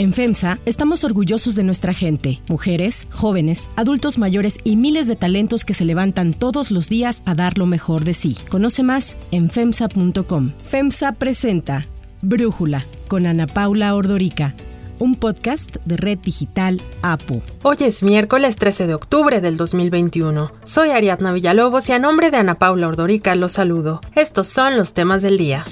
En FEMSA estamos orgullosos de nuestra gente, mujeres, jóvenes, adultos mayores y miles de talentos que se levantan todos los días a dar lo mejor de sí. Conoce más en FEMSA.com. FEMSA presenta Brújula con Ana Paula Ordorica un podcast de Red Digital APU. Hoy es miércoles 13 de octubre del 2021. Soy Ariadna Villalobos y a nombre de Ana Paula Ordorica los saludo. Estos son los temas del día.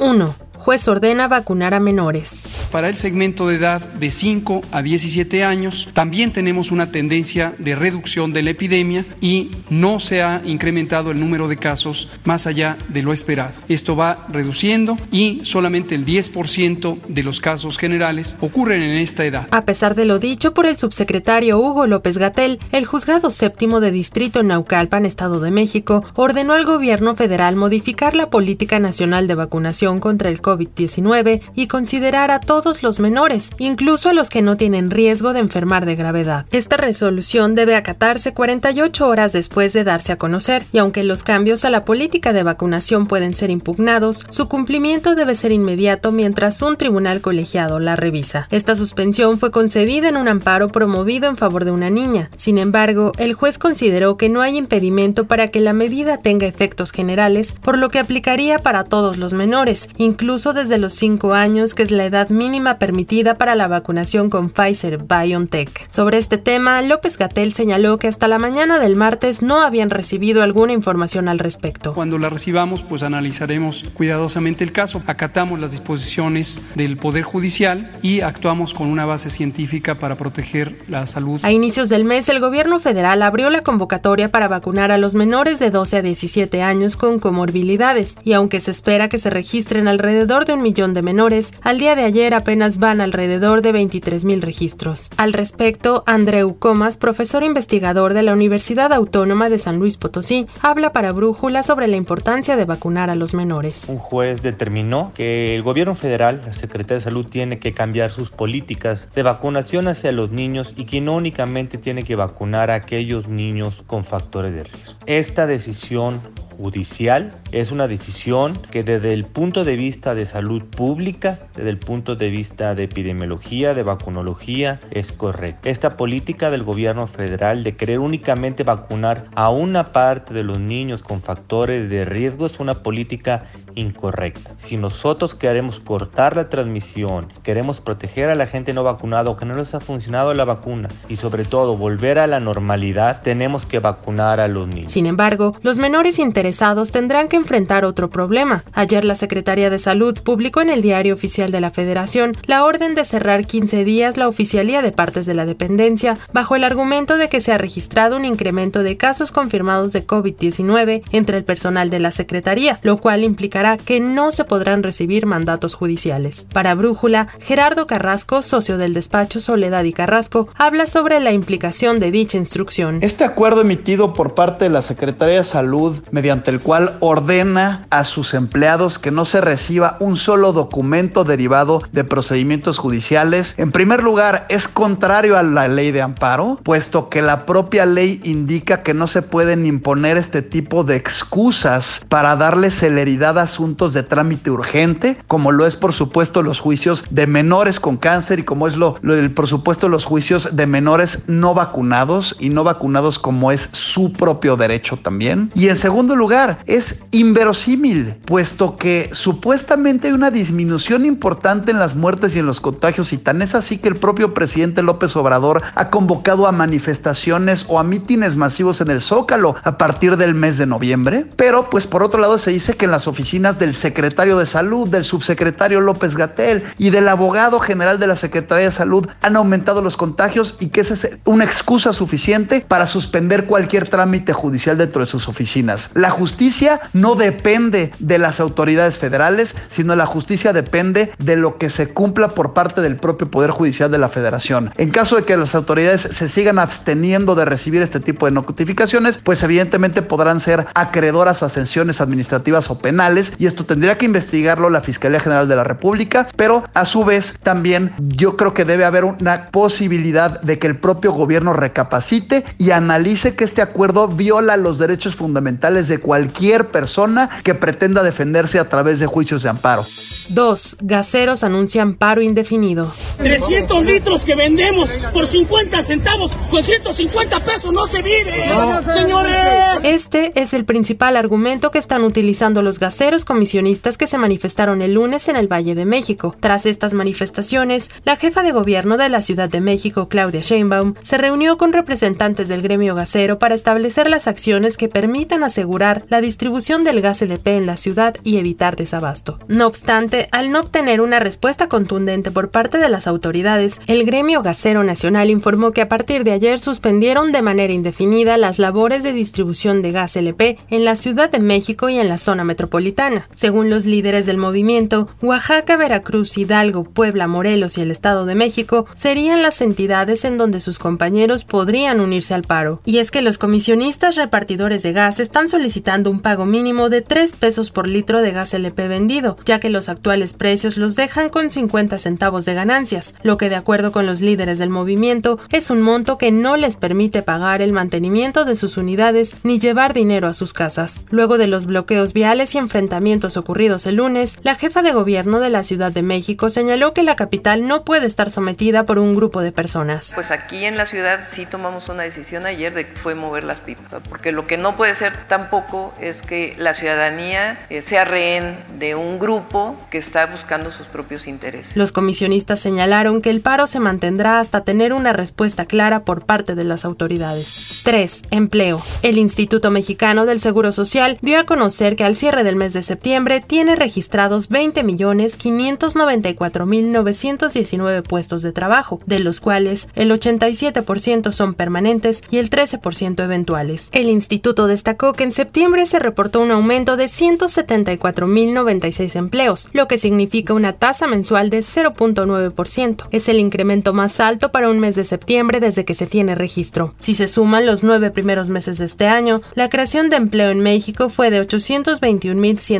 1. Juez ordena vacunar a menores para el segmento de edad de 5 a 17 años. También tenemos una tendencia de reducción de la epidemia y no se ha incrementado el número de casos más allá de lo esperado. Esto va reduciendo y solamente el 10% de los casos generales ocurren en esta edad. A pesar de lo dicho por el subsecretario Hugo López Gatel, el juzgado séptimo de distrito en Naucalpan, Estado de México, ordenó al gobierno federal modificar la política nacional de vacunación contra el COVID-19 y considerar a todos todos los menores, incluso los que no tienen riesgo de enfermar de gravedad. Esta resolución debe acatarse 48 horas después de darse a conocer, y aunque los cambios a la política de vacunación pueden ser impugnados, su cumplimiento debe ser inmediato mientras un tribunal colegiado la revisa. Esta suspensión fue concedida en un amparo promovido en favor de una niña. Sin embargo, el juez consideró que no hay impedimento para que la medida tenga efectos generales, por lo que aplicaría para todos los menores, incluso desde los 5 años, que es la edad mínima mínima permitida para la vacunación con Pfizer BioNTech. Sobre este tema, López Gatel señaló que hasta la mañana del martes no habían recibido alguna información al respecto. Cuando la recibamos, pues analizaremos cuidadosamente el caso, acatamos las disposiciones del Poder Judicial y actuamos con una base científica para proteger la salud. A inicios del mes, el gobierno federal abrió la convocatoria para vacunar a los menores de 12 a 17 años con comorbilidades y aunque se espera que se registren alrededor de un millón de menores, al día de ayer apenas van alrededor de 23.000 registros. Al respecto, Andreu Comas, profesor investigador de la Universidad Autónoma de San Luis Potosí, habla para Brújula sobre la importancia de vacunar a los menores. Un juez determinó que el gobierno federal, la Secretaría de Salud, tiene que cambiar sus políticas de vacunación hacia los niños y que no únicamente tiene que vacunar a aquellos niños con factores de riesgo. Esta decisión judicial es una decisión que desde el punto de vista de salud pública, desde el punto de vista de epidemiología, de vacunología, es correcta. Esta política del gobierno federal de querer únicamente vacunar a una parte de los niños con factores de riesgo es una política incorrecta. Si nosotros queremos cortar la transmisión, queremos proteger a la gente no vacunada o que no les ha funcionado la vacuna y sobre todo volver a la normalidad, tenemos que vacunar a los niños. Sin embargo, los menores interesados tendrán que enfrentar otro problema. Ayer la Secretaría de Salud publicó en el Diario Oficial de la Federación la orden de cerrar 15 días la oficialía de partes de la dependencia bajo el argumento de que se ha registrado un incremento de casos confirmados de COVID-19 entre el personal de la Secretaría, lo cual implicará que no se podrán recibir mandatos judiciales. Para Brújula, Gerardo Carrasco, socio del despacho Soledad y Carrasco, habla sobre la implicación de dicha instrucción. Este acuerdo emitido por parte de la Secretaría de Salud, mediante el cual ordena a sus empleados que no se reciba un solo documento derivado de procedimientos judiciales, en primer lugar es contrario a la ley de amparo, puesto que la propia ley indica que no se pueden imponer este tipo de excusas para darle celeridad a asuntos de trámite urgente, como lo es por supuesto los juicios de menores con cáncer y como es lo, el, por supuesto los juicios de menores no vacunados y no vacunados como es su propio derecho también. Y en segundo lugar, es inverosímil, puesto que supuestamente hay una disminución importante en las muertes y en los contagios y tan es así que el propio presidente López Obrador ha convocado a manifestaciones o a mítines masivos en el Zócalo a partir del mes de noviembre. Pero pues por otro lado se dice que en las oficinas del secretario de Salud, del subsecretario López Gatel y del abogado general de la Secretaría de Salud han aumentado los contagios y que esa es una excusa suficiente para suspender cualquier trámite judicial dentro de sus oficinas. La justicia no depende de las autoridades federales, sino la justicia depende de lo que se cumpla por parte del propio Poder Judicial de la Federación. En caso de que las autoridades se sigan absteniendo de recibir este tipo de notificaciones, pues evidentemente podrán ser acreedoras a sanciones administrativas o penales y esto tendría que investigarlo la Fiscalía General de la República, pero a su vez también yo creo que debe haber una posibilidad de que el propio gobierno recapacite y analice que este acuerdo viola los derechos fundamentales de cualquier persona que pretenda defenderse a través de juicios de amparo. 2. Gaseros anuncian paro indefinido. 300 litros que vendemos por 50 centavos, con 150 pesos no se vive, señores. Este es el principal argumento que están utilizando los gaseros comisionistas que se manifestaron el lunes en el Valle de México. Tras estas manifestaciones, la jefa de gobierno de la Ciudad de México, Claudia Sheinbaum, se reunió con representantes del gremio gasero para establecer las acciones que permitan asegurar la distribución del gas LP en la ciudad y evitar desabasto. No obstante, al no obtener una respuesta contundente por parte de las autoridades, el gremio gasero nacional informó que a partir de ayer suspendieron de manera indefinida las labores de distribución de gas LP en la Ciudad de México y en la zona metropolitana. Según los líderes del movimiento, Oaxaca, Veracruz, Hidalgo, Puebla, Morelos y el Estado de México serían las entidades en donde sus compañeros podrían unirse al paro. Y es que los comisionistas repartidores de gas están solicitando un pago mínimo de 3 pesos por litro de gas LP vendido, ya que los actuales precios los dejan con 50 centavos de ganancias, lo que de acuerdo con los líderes del movimiento es un monto que no les permite pagar el mantenimiento de sus unidades ni llevar dinero a sus casas. Luego de los bloqueos viales y enfrentamientos ocurridos el lunes, la jefa de gobierno de la Ciudad de México señaló que la capital no puede estar sometida por un grupo de personas. Pues aquí en la ciudad sí tomamos una decisión ayer de que fue mover las pipas, porque lo que no puede ser tampoco es que la ciudadanía eh, sea rehén de un grupo que está buscando sus propios intereses. Los comisionistas señalaron que el paro se mantendrá hasta tener una respuesta clara por parte de las autoridades. 3. Empleo. El Instituto Mexicano del Seguro Social dio a conocer que al cierre del mes de septiembre tiene registrados 20.594.919 puestos de trabajo, de los cuales el 87% son permanentes y el 13% eventuales. El instituto destacó que en septiembre se reportó un aumento de 174.096 empleos, lo que significa una tasa mensual de 0.9%. Es el incremento más alto para un mes de septiembre desde que se tiene registro. Si se suman los nueve primeros meses de este año, la creación de empleo en México fue de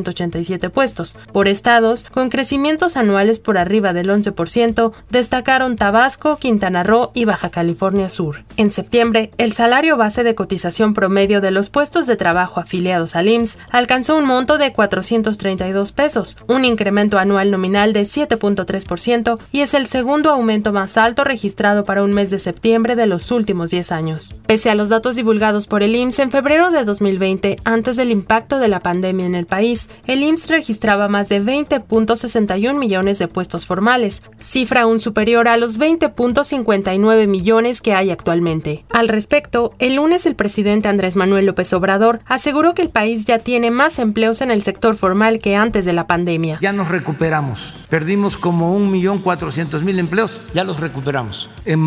821.187 puestos. Por estados, con crecimientos anuales por arriba del 11%, destacaron Tabasco, Quintana Roo y Baja California Sur. En septiembre, el salario base de cotización promedio de los puestos de trabajo afiliados al IMSS alcanzó un monto de 432 pesos, un incremento anual nominal de 7.3% y es el segundo aumento más alto registrado para un mes de septiembre de los últimos 10 años. Pese a los datos divulgados por el IMSS en febrero de 2020, antes del impacto de la pandemia en el país, el IMSS registraba más de 20.61 millones de puestos formales, cifra aún superior a los 20.59 millones que hay actualmente. Al respecto, el lunes el presidente Andrés Manuel López Obrador aseguró que el país ya tiene más empleos en el sector formal que antes de la pandemia. Ya nos recuperamos. Perdimos como 1.400.000 empleos, ya los recuperamos en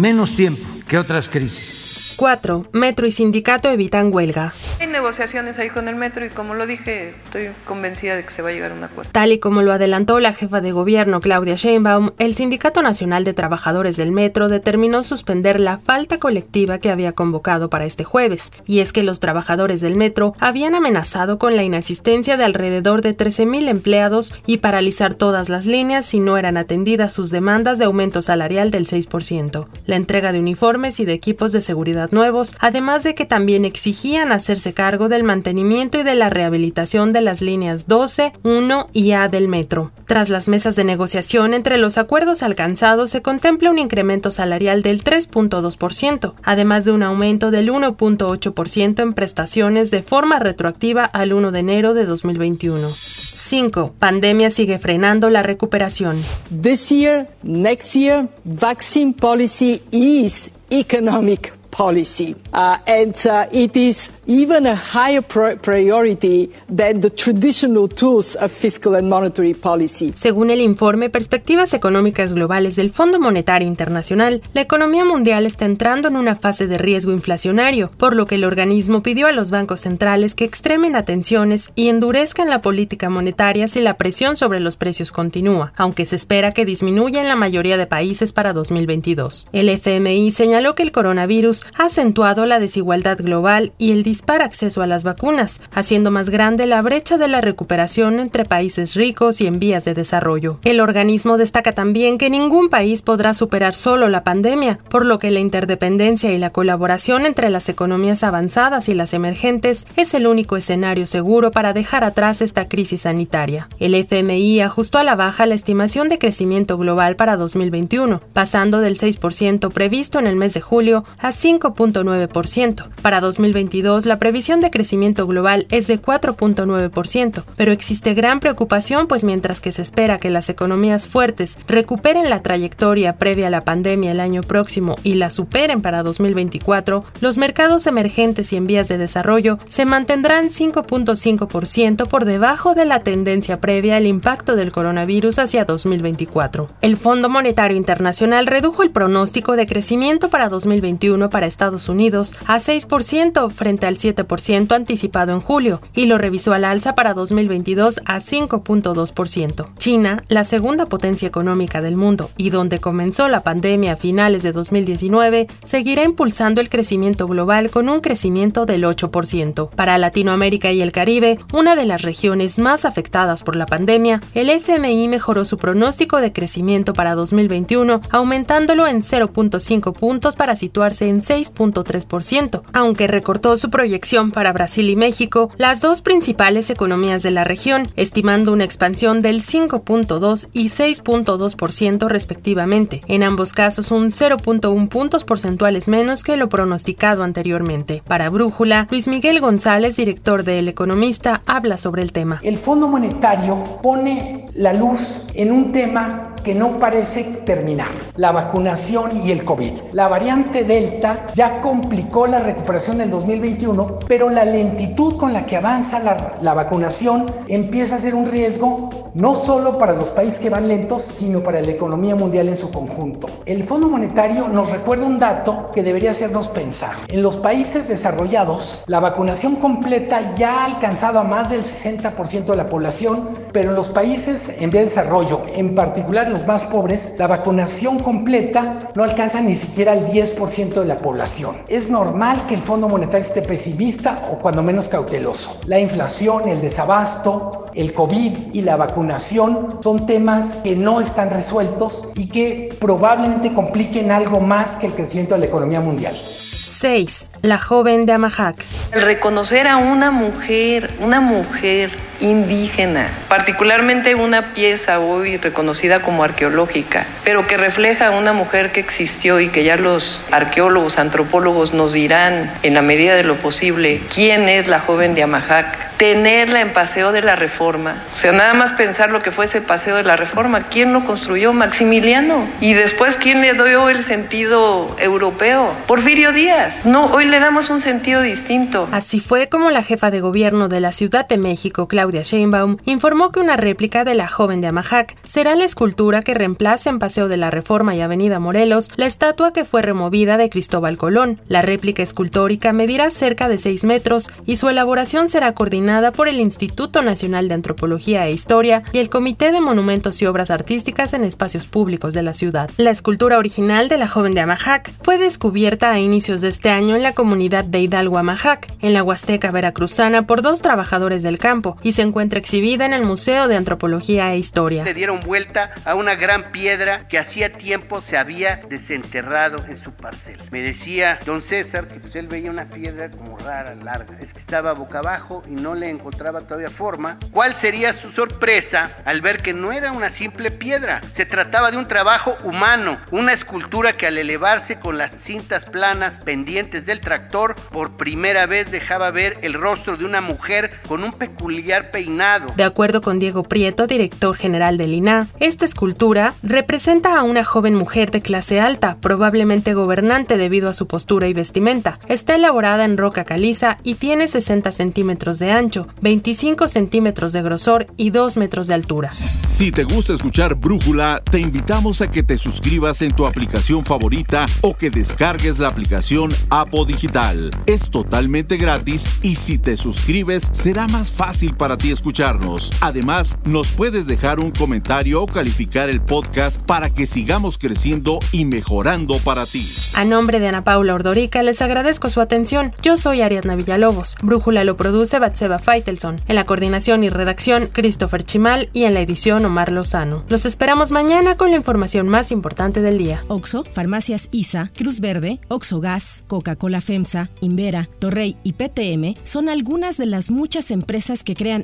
menos tiempo que otras crisis. 4. Metro y sindicato evitan huelga. Hay negociaciones ahí con el metro y como lo dije, estoy convencida de que se va a llegar a un acuerdo. Tal y como lo adelantó la jefa de gobierno Claudia Sheinbaum, el Sindicato Nacional de Trabajadores del Metro determinó suspender la falta colectiva que había convocado para este jueves. Y es que los trabajadores del metro habían amenazado con la inasistencia de alrededor de 13.000 empleados y paralizar todas las líneas si no eran atendidas sus demandas de aumento salarial del 6%, la entrega de uniformes y de equipos de seguridad nuevos, además de que también exigían hacerse cargo del mantenimiento y de la rehabilitación de las líneas 12, 1 y A del metro. Tras las mesas de negociación entre los acuerdos alcanzados se contempla un incremento salarial del 3.2%, además de un aumento del 1.8% en prestaciones de forma retroactiva al 1 de enero de 2021. 5. Pandemia sigue frenando la recuperación. This year, next year, vaccine policy is economic policy. Uh, and uh, it is even a higher priority than the traditional tools of fiscal and monetary policy. Según el informe Perspectivas Económicas Globales del Fondo Monetario Internacional, la economía mundial está entrando en una fase de riesgo inflacionario, por lo que el organismo pidió a los bancos centrales que extremen atenciones y endurezcan la política monetaria si la presión sobre los precios continúa, aunque se espera que disminuya en la mayoría de países para 2022. El FMI señaló que el coronavirus ha acentuado la desigualdad global y el dispar acceso a las vacunas, haciendo más grande la brecha de la recuperación entre países ricos y en vías de desarrollo. El organismo destaca también que ningún país podrá superar solo la pandemia, por lo que la interdependencia y la colaboración entre las economías avanzadas y las emergentes es el único escenario seguro para dejar atrás esta crisis sanitaria. El FMI ajustó a la baja la estimación de crecimiento global para 2021, pasando del 6% previsto en el mes de julio a 5.9%. Para 2022, la previsión de crecimiento global es de 4.9%, pero existe gran preocupación pues mientras que se espera que las economías fuertes recuperen la trayectoria previa a la pandemia el año próximo y la superen para 2024, los mercados emergentes y en vías de desarrollo se mantendrán 5.5% por debajo de la tendencia previa al impacto del coronavirus hacia 2024. El Fondo Monetario Internacional redujo el pronóstico de crecimiento para 2021 para Estados Unidos a 6% frente al 7% anticipado en julio y lo revisó al alza para 2022 a 5.2%. China, la segunda potencia económica del mundo y donde comenzó la pandemia a finales de 2019, seguirá impulsando el crecimiento global con un crecimiento del 8%. Para Latinoamérica y el Caribe, una de las regiones más afectadas por la pandemia, el FMI mejoró su pronóstico de crecimiento para 2021, aumentándolo en 0.5 puntos para situarse en 6.3%. Aunque recortó su proyección para Brasil y México, las dos principales economías de la región, estimando una expansión del 5.2 y 6.2% respectivamente, en ambos casos un 0.1 puntos porcentuales menos que lo pronosticado anteriormente. Para Brújula, Luis Miguel González, director de El Economista, habla sobre el tema. El Fondo Monetario pone la luz en un tema que no parece terminar, la vacunación y el COVID. La variante Delta ya complicó la recuperación del 2021, pero la lentitud con la que avanza la, la vacunación empieza a ser un riesgo no solo para los países que van lentos, sino para la economía mundial en su conjunto. El Fondo Monetario nos recuerda un dato que debería hacernos pensar. En los países desarrollados, la vacunación completa ya ha alcanzado a más del 60% de la población, pero en los países en vía de desarrollo, en particular los más pobres, la vacunación completa no alcanza ni siquiera el 10% de la población. Es normal que el Fondo Monetario esté pesimista o cuando menos cauteloso. La inflación, el desabasto, el COVID y la vacunación son temas que no están resueltos y que probablemente compliquen algo más que el crecimiento de la economía mundial. 6. La joven de Amahac. El reconocer a una mujer, una mujer indígena, particularmente una pieza hoy reconocida como arqueológica, pero que refleja a una mujer que existió y que ya los arqueólogos, antropólogos nos dirán en la medida de lo posible quién es la joven de Amahac, tenerla en Paseo de la Reforma, o sea, nada más pensar lo que fue ese Paseo de la Reforma, ¿quién lo construyó? Maximiliano. Y después, ¿quién le dio el sentido europeo? Porfirio Díaz. No, hoy le damos un sentido distinto. Así fue como la jefa de gobierno de la Ciudad de México, Claudia Sheinbaum, informó que una réplica de la joven de Amahac será la escultura que reemplace en Paseo de la Reforma y Avenida Morelos la estatua que fue removida de Cristóbal Colón. La réplica escultórica medirá cerca de 6 metros y su elaboración será coordinada por el Instituto Nacional de Antropología e Historia y el Comité de Monumentos y Obras Artísticas en Espacios Públicos de la ciudad. La escultura original de la joven de Amahac fue descubierta a inicios de este año en la comunidad de Hidalgo Amahac, en la Huasteca Veracruzana, por dos trabajadores del campo y se encuentra exhibida en el Museo de Antropología e Historia. Le dieron vuelta a una gran piedra que hacía tiempo se había desenterrado en su parcela. Me decía don César que pues él veía una piedra como rara, larga. Es que estaba boca abajo y no le encontraba todavía forma. ¿Cuál sería su sorpresa al ver que no era una simple piedra? Se trataba de un trabajo humano, una escultura que al elevarse con las cintas planas pendientes del tractor, por primera vez dejaba ver el rostro de una mujer con un peculiar peinado. De acuerdo con Diego Prieto, director general del INA, esta escultura representa a una joven mujer de clase alta, probablemente gobernante debido a su postura y vestimenta. Está elaborada en roca caliza y tiene 60 centímetros de ancho, 25 centímetros de grosor y 2 metros de altura. Si te gusta escuchar Brújula, te invitamos a que te suscribas en tu aplicación favorita o que descargues la aplicación Apo Digital. Es totalmente gratis y si te suscribes será más fácil para para ti escucharnos. Además, nos puedes dejar un comentario o calificar el podcast para que sigamos creciendo y mejorando para ti. A nombre de Ana Paula Ordorica, les agradezco su atención. Yo soy Ariadna Villalobos. Brújula lo produce Batseba Feitelson. En la coordinación y redacción, Christopher Chimal y en la edición, Omar Lozano. Los esperamos mañana con la información más importante del día. Oxo, Farmacias ISA, Cruz Verde, Oxo Gas, Coca-Cola FEMSA, Invera, Torrey y PTM son algunas de las muchas empresas que crean